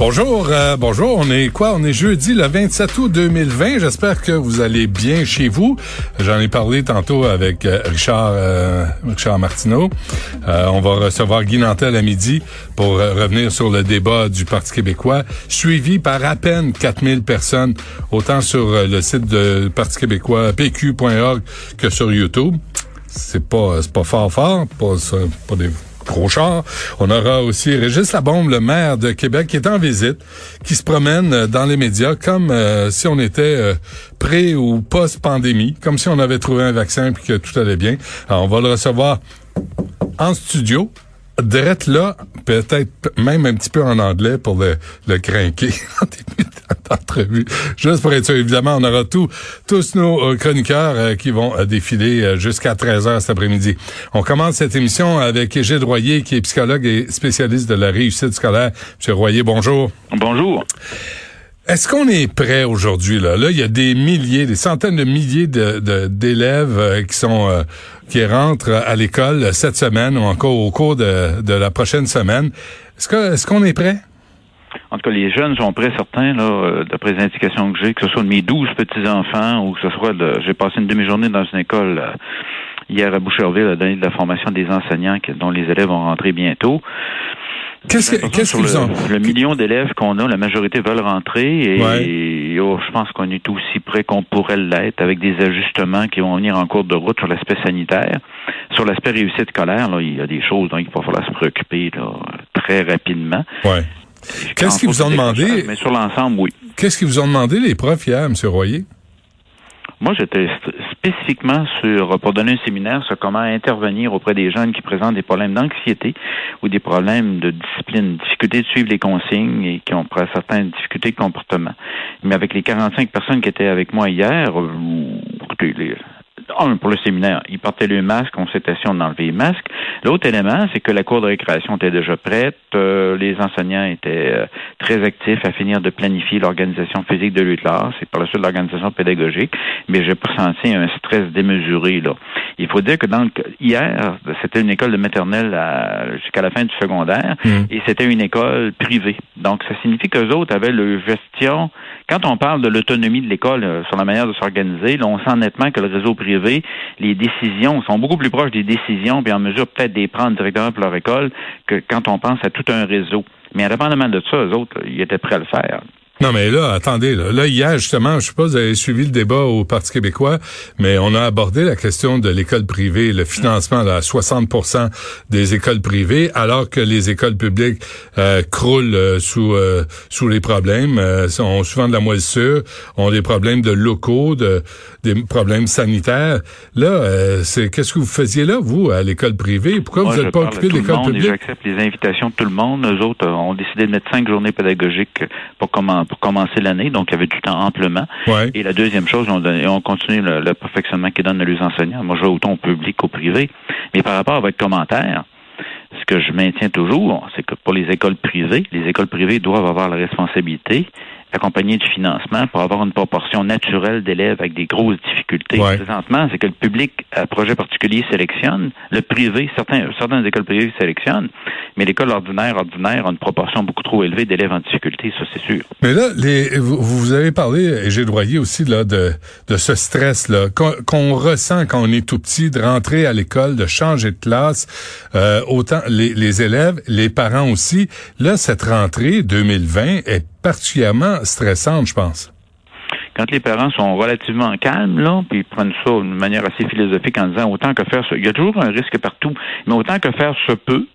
Bonjour, euh, bonjour. On est quoi? On est jeudi le 27 août 2020. J'espère que vous allez bien chez vous. J'en ai parlé tantôt avec euh, Richard, euh, Richard Martineau. on va recevoir Guy Nantel à midi pour revenir sur le débat du Parti québécois, suivi par à peine 4000 personnes, autant sur le site du Parti québécois pq.org que sur YouTube. C'est pas, c'est pas fort fort, pas, pas des On aura aussi Régis Labombe, le maire de Québec, qui est en visite, qui se promène dans les médias comme euh, si on était euh, pré ou post-pandémie, comme si on avait trouvé un vaccin et que tout allait bien. On va le recevoir en studio. Direct là, peut-être même un petit peu en anglais pour le, le craquer d'entrevue. Juste pour être sûr, évidemment, on aura tout, tous nos euh, chroniqueurs euh, qui vont euh, défiler jusqu'à 13h cet après-midi. On commence cette émission avec Égide Royer, qui est psychologue et spécialiste de la réussite scolaire. Monsieur Royer, bonjour. Bonjour. Est-ce qu'on est prêt aujourd'hui là? Là, il y a des milliers, des centaines de milliers de d'élèves qui sont qui rentrent à l'école cette semaine ou encore au cours de, de la prochaine semaine. Est-ce que est-ce qu'on est prêt? En tout cas, les jeunes sont prêts, certains, là, euh, d'après les indications que j'ai, que ce soit de mes douze petits-enfants ou que ce soit de... J'ai passé une demi-journée dans une école euh, hier à Boucherville à donner de la formation des enseignants dont les élèves vont rentrer bientôt. Qu'est-ce qu'ils ont? Le million d'élèves qu'on a, la majorité veulent rentrer et, oh, je pense qu'on est aussi près qu'on pourrait l'être avec des ajustements qui vont venir en cours de route sur l'aspect sanitaire. Sur l'aspect réussite scolaire, là, il y a des choses dont il va falloir se préoccuper là, très rapidement. Ouais. Qu'est-ce qu'ils vous ont demandé? Mais sur l'ensemble, oui. Qu'est-ce qu'ils vous ont demandé les profs hier, M. Royer? Moi, j'étais spécifiquement sur, pour donner un séminaire sur comment intervenir auprès des jeunes qui présentent des problèmes d'anxiété ou des problèmes de discipline, difficulté de suivre les consignes et qui ont certaines difficultés de comportement. Mais avec les 45 personnes qui étaient avec moi hier, écoutez, les, un, pour le séminaire, ils portaient le masque, on s'était assis, on enlevait les masques. L'autre élément, c'est que la cour de récréation était déjà prête, euh, les enseignants étaient euh, très actifs à finir de planifier l'organisation physique de l'UTLAS et par la suite l'organisation pédagogique, mais j'ai ressenti un stress démesuré. Là. Il faut dire que dans hier, c'était une école de maternelle jusqu'à la fin du secondaire mmh. et c'était une école privée. Donc, ça signifie que les autres avaient le gestion. Quand on parle de l'autonomie de l'école euh, sur la manière de s'organiser, on sent nettement que le réseau privé les décisions sont beaucoup plus proches des décisions, puis en mesure peut-être de les prendre directement pour leur école que quand on pense à tout un réseau. Mais indépendamment de ça, eux autres, ils étaient prêts à le faire. Non, mais là, attendez, là, là, hier, justement, je sais pas si vous avez suivi le débat au Parti québécois, mais on a abordé la question de l'école privée, le financement à 60% des écoles privées, alors que les écoles publiques euh, croulent euh, sous euh, sous les problèmes, euh, ont souvent de la moisissure, ont des problèmes de locaux, de des problèmes sanitaires. Là, c'est qu'est-ce que vous faisiez là, vous, à l'école privée? Pourquoi vous n'êtes pas occupé de l'école publique? J'accepte les invitations de tout le monde. Nous autres, on décidé de mettre cinq journées pédagogiques pour comment pour commencer l'année, donc il y avait du temps amplement. Et la deuxième chose, on, on continue le, perfectionnement qu'ils donnent à les enseignants. Moi, je vois autant au public qu'au privé. Mais par rapport à votre commentaire, ce que je maintiens toujours, c'est que pour les écoles privées, les écoles privées doivent avoir la responsabilité accompagné du financement pour avoir une proportion naturelle d'élèves avec des grosses difficultés. Présentement, c'est que le public à projet particulier sélectionne, le privé, certains, certaines écoles privées sélectionnent, mais l'école ordinaire, ordinaire a une proportion beaucoup trop élevée d'élèves en difficulté, ça c'est sûr. Mais là, les, vous, vous avez parlé, et j'ai droyé aussi là, de, de ce stress-là qu'on ressent quand on est tout petit, de rentrer à l'école, de changer de classe, euh, autant les, les élèves, les parents aussi. Là, cette rentrée 2020 est particulièrement stressante, je pense. Quand les parents sont relativement calmes, là, puis ils prennent ça d'une manière assez philosophique en disant autant que faire, il y a toujours un risque partout, mais autant que faire se peut,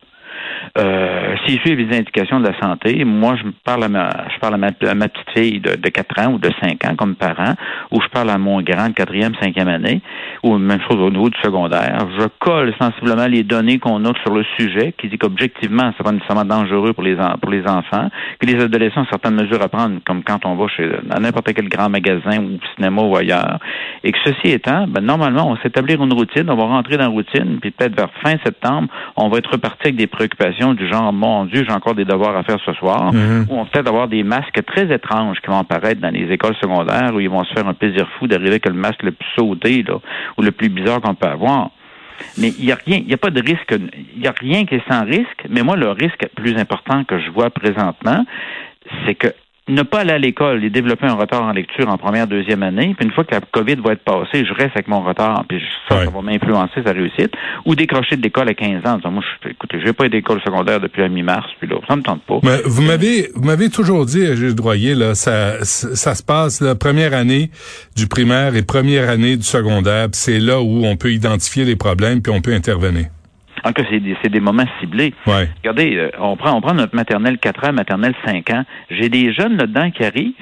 euh, S'ils suivent les indications de la santé, moi, je parle à ma, je parle à ma, petite fille de, de 4 ans ou de 5 ans comme parent, ou je parle à mon grand de quatrième, cinquième année, ou même chose au niveau du secondaire. Je colle sensiblement les données qu'on a sur le sujet, qui dit qu'objectivement, c'est pas nécessairement dangereux pour les, pour les enfants, que les adolescents ont certaines mesures à prendre, comme quand on va chez n'importe quel grand magasin ou cinéma ou ailleurs, et que ceci étant, ben, normalement, on va s'établir une routine, on va rentrer dans la routine, puis peut-être vers fin septembre, on va être reparti avec des préoccupations du genre, mon Dieu, j'ai encore des devoirs à faire ce soir, Mhm. ou on va peut-être avoir des masques très étranges qui vont apparaître dans les écoles secondaires où ils vont se faire un plaisir fou d'arriver avec le masque le plus sauté, là, ou le plus bizarre qu'on peut avoir. Mais il n'y a rien, il n'y a pas de risque, il n'y a rien qui est sans risque, mais moi, le risque le plus important que je vois présentement, c'est que ne pas aller à l'école et développer un retard en lecture en première, deuxième année, puis une fois que la COVID va être passée, je reste avec mon retard, puis ça, Ouais. ça va m'influencer sa réussite, ou décrocher de l'école à 15 ans. en disant, Moi, je, écoutez, je n'ai pas été d'école secondaire depuis la mi-mars, puis là, ça me tente pas. Mais vous m'avez vous m'avez toujours dit, Gilles Droyer, là, ça, ça ça se passe la première année du primaire et première année du secondaire, puis c'est là où on peut identifier les problèmes puis on peut intervenir. En tout cas, c'est des, des moments ciblés. Ouais. Regardez, euh, on prend, on prend notre maternelle 4 ans, maternelle 5 ans. J'ai des jeunes là-dedans qui arrivent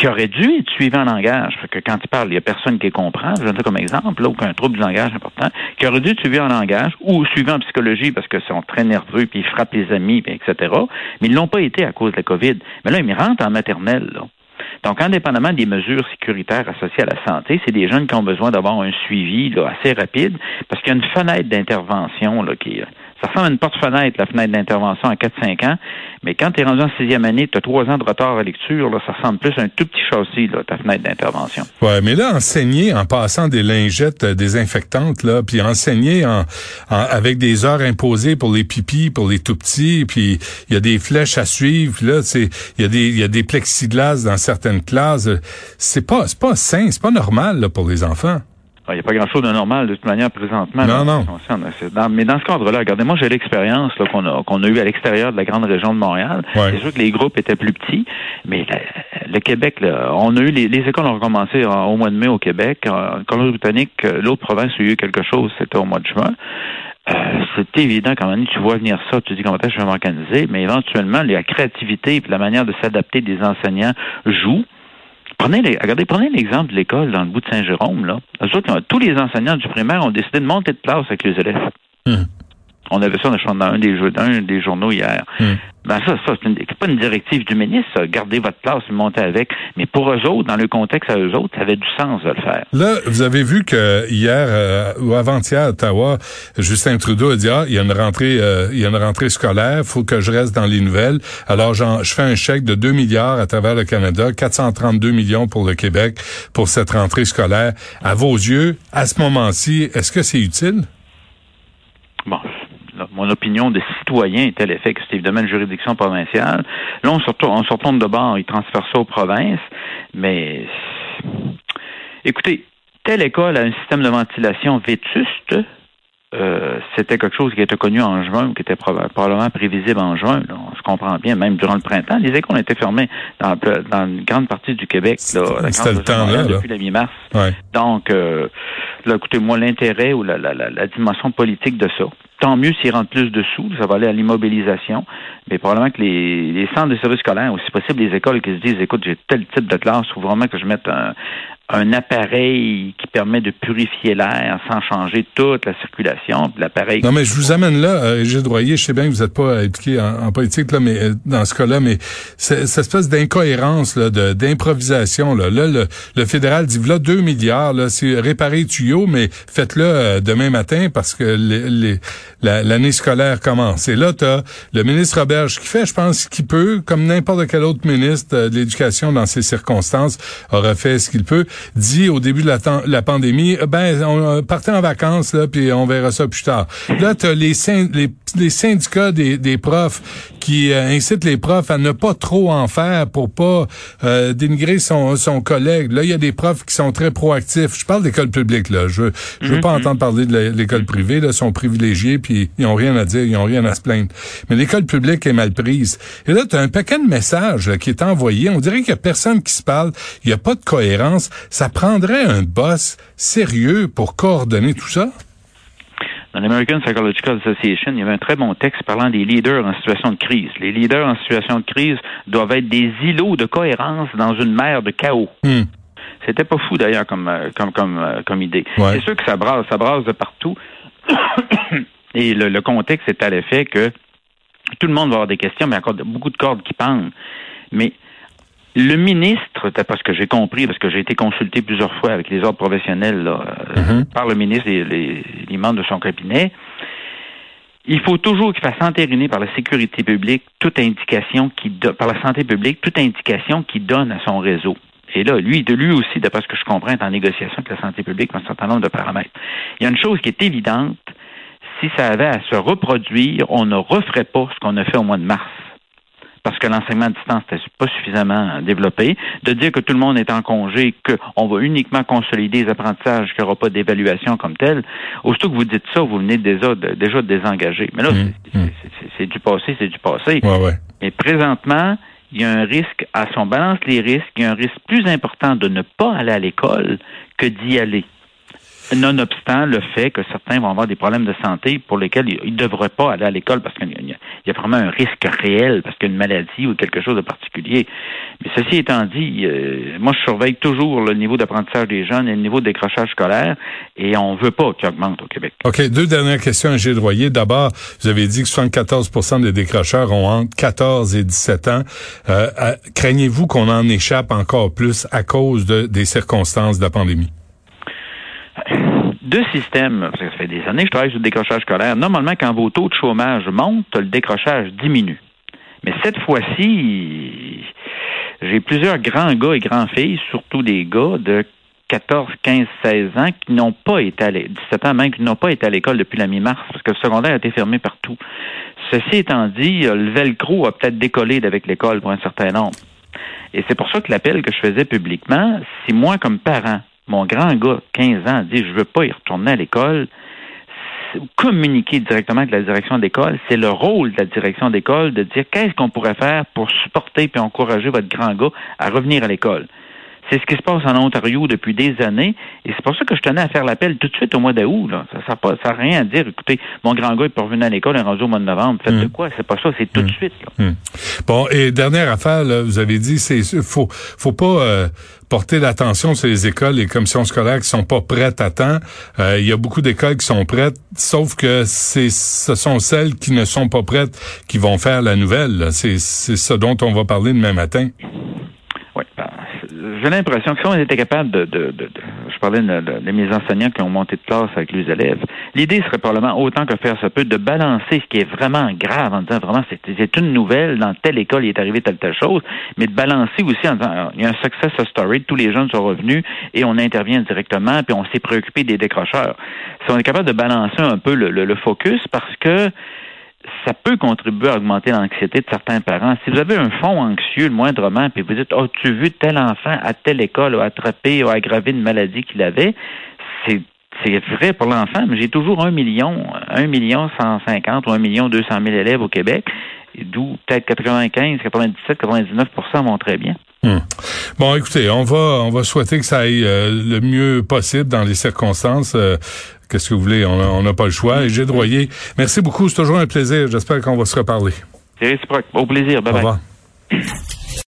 qui auraient dû être suivis en langage. Fait que quand ils parlent, il n'y a personne qui les comprend. Je donne ça comme exemple, là, aucun trouble du langage important, qui auraient dû être suivis en langage ou suivis en psychologie parce qu'ils sont très nerveux, puis ils frappent les amis, puis etc. Mais ils l'ont pas été à cause de la COVID. Mais là, ils rentrent en maternelle, là. Donc, indépendamment des mesures sécuritaires associées à la santé, c'est des jeunes qui ont besoin d'avoir un suivi là, assez rapide parce qu'il y a une fenêtre d'intervention là, qui ça ressemble à une porte-fenêtre, la fenêtre d'intervention à 4-5 ans, mais quand tu es rendu en sixième année, tu as trois ans de retard à lecture, là, ça ressemble plus à un tout petit châssis, là, ta fenêtre d'intervention. Ouais, mais là, enseigner en passant des lingettes euh, désinfectantes, là, puis enseigner en, en- avec des heures imposées pour les pipis, pour les tout petits, puis il y a des flèches à suivre, là, il y a des y a des plexiglas dans certaines classes. Euh, C'est pas c'est pas sain, c'est pas normal là, pour les enfants. Il n'y a pas grand-chose de normal de toute manière présentement. Non, là, non. dans- mais dans ce cadre-là, regardez, moi j'ai l'expérience là, qu'on a, qu'on a eue à l'extérieur de la grande région de Montréal. Ouais. C'est sûr que les groupes étaient plus petits, mais la- le Québec, là, on a eu les, les écoles ont recommencé en- au mois de mai au Québec. En Colombie-Britannique, euh, l'autre province où il y a eu quelque chose, c'était au mois de juin. Euh, c'est évident quand même, tu vois venir ça, tu dis comment est-ce que je vais m'organiser, mais éventuellement, la créativité et la manière de s'adapter des enseignants joue. Prenez les, regardez, prenez l'exemple de l'école dans le bout de Saint-Jérôme, là. Autres, tous les enseignants du primaire ont décidé de monter de classe avec les élèves. Hum. On avait ça dans un des, jeux, un des journaux hier. Hum. Ben ça, ça c'est, pas une directive du ministre, ça. Gardez votre classe et montez avec. Mais pour eux autres, dans le contexte à eux autres, ça avait du sens de le faire. Là, vous avez vu que hier euh, ou avant-hier à Ottawa, Justin Trudeau a dit ah, il y a une rentrée euh, il y a une rentrée scolaire, faut que je reste dans les nouvelles. Alors je fais un chèque de 2 milliards à travers le Canada, 432 millions pour le Québec pour cette rentrée scolaire. À vos yeux, à ce moment-ci, est-ce que c'est utile? Bon, là, mon opinion de citoyen à l'effet que c'est évidemment une juridiction provinciale. Là, on se retourne, on se retourne de bord, ils transfèrent ça aux provinces, mais écoutez, telle école a un système de ventilation vétuste. euh, c'était quelque chose qui était connu en juin, ou qui était proba- probablement prévisible en juin. là. On se comprend bien, même durant le printemps. Les écoles ont été fermées dans, dans une grande partie du Québec. Là, la C'était grande le temps, là, là. Depuis la mi-mars. Ouais. Donc, euh, là, écoutez-moi, l'intérêt ou la, la, la, la dimension politique de ça. Tant mieux s'ils rentrent plus de sous, ça va aller à l'immobilisation. Mais probablement que les, les centres de services scolaires, aussi possible les écoles qui se disent, écoute, j'ai tel type de classe, il faut vraiment que je mette un, un appareil qui permet de purifier l'air sans changer toute la circulation. L'appareil. Non, mais je vous amène là, euh, Régis Droyer, je sais bien que vous n'êtes pas impliqué en, en politique, là, mais euh, dans ce cas-là, mais c'est- cette espèce d'incohérence, d'improvisation, là. Là, le, le fédéral dit, là, 2 milliards, là, c'est réparer les tuyaux, mais faites-le euh, demain matin parce que les- les- la- l'année scolaire commence. Et là, tu le ministre Roberge qui fait, je pense, qu'il peut, comme n'importe quel autre ministre euh, de l'Éducation dans ces circonstances aurait fait ce qu'il peut, dit au début de la, pandémie, euh, ben, on euh, partez en vacances, là, puis on verra ça plus tard. Là, tu les, les syndicats des, des profs qui euh, incitent les profs à ne pas trop en faire pour pas euh, dénigrer son, son collègue. Là, il y a des profs qui sont très proactifs. Je parle d'école publique, là. Je, je veux pas entendre parler de l'école privée, là. Ils sont privilégiés, puis ils ont rien à dire, ils ont rien à se plaindre. Mais l'école publique est mal prise. Et là, tu as un paquet de messages là, qui est envoyé. On dirait qu'il y a personne qui se parle. Il n'y a pas de cohérence. Ça prendrait un boss sérieux pour coordonner tout ça? Dans l'American Psychological Association, il y avait un très bon texte parlant des leaders en situation de crise. Les leaders en situation de crise doivent être des îlots de cohérence dans une mer de chaos. Hmm. C'était pas fou d'ailleurs comme euh, comme comme euh, comme idée. Ouais. C'est sûr que ça brasse, ça brasse de partout. Et le, le contexte est à l'effet que tout le monde va avoir des questions, mais il y a encore beaucoup de cordes qui pendent. Mais le ministre, d'après ce que j'ai compris, parce que j'ai été consulté plusieurs fois avec les ordres professionnels là, euh, Mhm. par le ministre et les, les membres de son cabinet, il faut toujours qu'il fasse entériner par la sécurité publique toute indication qui par la santé publique toute indication qui donne à son réseau. Et là, lui, de lui aussi, d'après ce que je comprends, est en négociation avec la santé publique un certain nombre de paramètres. Il y a une chose qui est évidente, si ça avait à se reproduire, on ne referait pas ce qu'on a fait au mois de mars parce que l'enseignement à distance n'était pas suffisamment développé, de dire que tout le monde est en congé, qu'on va uniquement consolider les apprentissages, qu'il n'y aura pas d'évaluation comme telle, aussitôt que vous dites ça, vous venez déjà, déjà de désengager. Mais là, mmh, mmh. c'est du passé, c'est du passé. Ouais, ouais. Mais présentement, il y a un risque, à son balance les risques, il y a un risque plus important de ne pas aller à l'école que d'y aller nonobstant le fait que certains vont avoir des problèmes de santé pour lesquels ils ne devraient pas aller à l'école parce qu'il y, a vraiment un risque réel, parce qu'il y a une maladie ou quelque chose de particulier. Mais ceci étant dit, euh, moi, je surveille toujours le niveau d'apprentissage des jeunes et le niveau de décrochage scolaire et on ne veut pas qu'il augmente au Québec. OK. Deux dernières questions à Gilles Royer. D'abord, vous avez dit que 74% des décrocheurs ont entre 14 et 17 ans. Euh, craignez-vous qu'on en échappe encore plus à cause de, des circonstances de la pandémie? Deux systèmes, ça fait des années que je travaille sur le décrochage scolaire. Normalement, quand vos taux de chômage montent, le décrochage diminue. Mais cette fois-ci, j'ai plusieurs grands gars et grandes filles, surtout des gars de 14, 15, 16 ans qui n'ont pas été à 17 ans même, qui n'ont pas été à l'école depuis la mi-mars, parce que le secondaire a été fermé partout. Ceci étant dit, le velcro a peut-être décollé avec l'école pour un certain nombre. Et c'est pour ça que l'appel que je faisais publiquement, si moi, comme parent, mon grand gars, 15 ans, dit je veux pas y retourner à l'école, communiquer directement avec la direction d'école, c'est le rôle de la direction d'école de dire qu'est-ce qu'on pourrait faire pour supporter et encourager votre grand gars à revenir à l'école? C'est ce qui se passe en Ontario depuis des années. Et c'est pour ça que je tenais à faire l'appel tout de suite au mois d'août. Ça n'a ça, rien à dire. Écoutez, mon grand gars est pas revenu à l'école, est rendu au mois de novembre. Faites de hmm. quoi? C'est pas ça, c'est tout de hmm. suite. Hmm. Bon, et dernière affaire, vous avez dit, c'est faut faut pas euh, porter l'attention sur les écoles, les commissions scolaires qui sont pas prêtes à temps. Euh, il y a beaucoup d'écoles qui sont prêtes, sauf que c'est ce sont celles qui ne sont pas prêtes qui vont faire la nouvelle. C'est ce dont on va parler demain matin j'ai l'impression que si on était capable de, de, de, je parlais de, de, mes enseignants qui ont monté de classe avec les élèves, l'idée serait probablement autant que faire se peut de balancer ce qui est vraiment grave en disant vraiment c'est une nouvelle dans telle école il est arrivé telle telle chose, mais de balancer aussi en disant il y a un success story, tous les jeunes sont revenus et on intervient directement puis on s'est préoccupé des décrocheurs. Si on est capable de balancer un peu le, le focus parce que ça peut contribuer à augmenter l'anxiété de certains parents. Si vous avez un fond anxieux le moindrement, puis vous dites, oh, tu vu tel enfant à telle école a attrapé ou aggravé une maladie qu'il avait, c'est c'est vrai pour l'enfant, mais j'ai toujours un million, un million cent cinquante ou un million deux cent mille élèves au Québec, d'où peut-être 95, 97, 99% vont très bien. Hmm. Bon, écoutez, on va on va souhaiter que ça aille euh, le mieux possible dans les circonstances. Euh, qu'est-ce que vous voulez On n'a pas le choix. Et Gilles Royer, merci beaucoup. C'est toujours un plaisir. J'espère qu'on va se reparler. C'est réciproque. Au plaisir. Bye Au revoir.